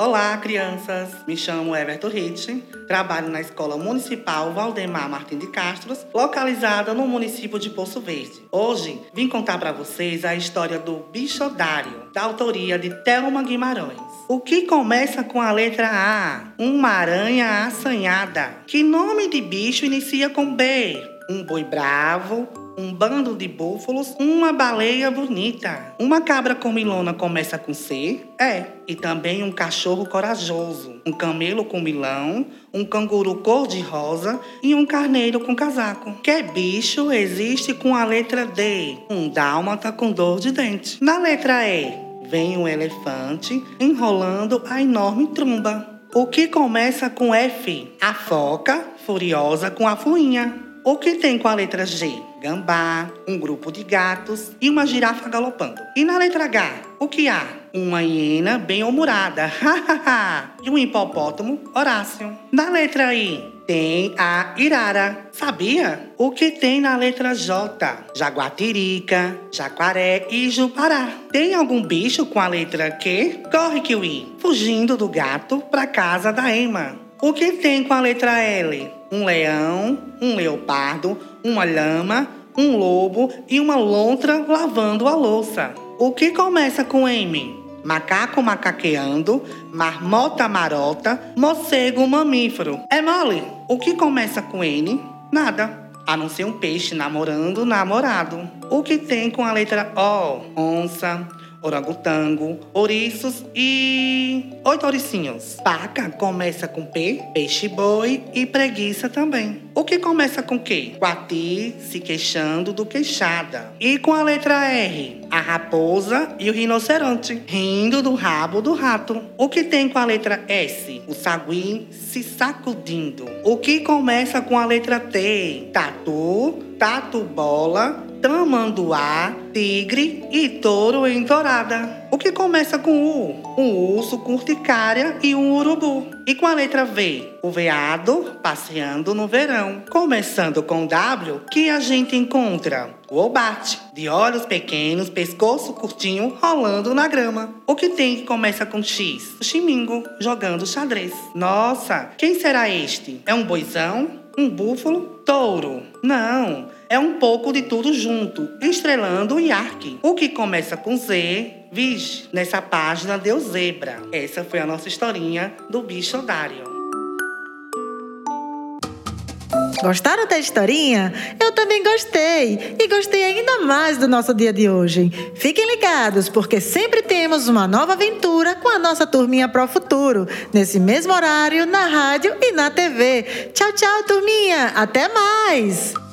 Olá, crianças! Me chamo Everton Rich, trabalho na Escola Municipal Valdemar Martins de Castros, localizada no município de Poço Verde. Hoje vim contar para vocês a história do Bichodário, da autoria de Thelma Guimarães. O que começa com a letra A? Uma aranha assanhada. Que nome de bicho inicia com B? Um boi bravo, um bando de búfalos, uma baleia bonita. Uma cabra comilona começa com C? É. E também um cachorro corajoso, um camelo com milão, um canguru cor-de-rosa e um carneiro com casaco. Que bicho existe com a letra D? Um dálmata com dor de dente. Na letra E, vem um elefante enrolando a enorme tromba. O que começa com F? A foca furiosa com a fuinha. O que tem com a letra G? Gambá, um grupo de gatos e uma girafa galopando. E na letra H, o que há? Uma hiena bem-humorada, e um hipopótamo, Horácio. Na letra I, tem a Irara. Sabia? O que tem na letra J? Jaguatirica, Jacaré e Jupará. Tem algum bicho com a letra Q? Corre, Kiwi! Fugindo do gato pra casa da Emma. O que tem com a letra L? um leão, um leopardo, uma lama, um lobo e uma lontra lavando a louça. O que começa com M? Macaco macaqueando, marmota marota, morcego mamífero. É mole? O que começa com N? Nada. A não ser um peixe namorando namorado. O que tem com a letra O? Onça, orangotango, ouriços e oito ouricinhos. Paca começa com P, peixe-boi e preguiça também. O que começa com Q? Quati se queixando do queixada. E com a letra R? A raposa e o rinoceronte, rindo do rabo do rato. O que tem com a letra S? O sagui se sacudindo. O que começa com a letra T? Tatu, tatu bola, tamanduá, tigre e touro em dourada. O que começa com U? Um urso com urticária e um urubu. E com a letra V? O veado passeando no verão. Começando com W, que a gente encontra o obate, de olhos pequenos, pescoço curtinho, rolando na grama. O que tem que começa com X? O chimingo, jogando xadrez. Nossa, quem será este? É um boizão? Um búfalo? Touro? Não, é um pouco de tudo junto, estrelando o Yark. O que começa com Z, vixe, nessa página deu zebra. Essa foi a nossa historinha do bicho Dário. Gostaram da historinha? Eu também gostei. E gostei ainda mais do nosso dia de hoje. Fiquem ligados, porque sempre temos uma nova aventura com a nossa turminha Pro Futuro, nesse mesmo horário, na rádio e na TV. Tchau, tchau, turminha. Até mais!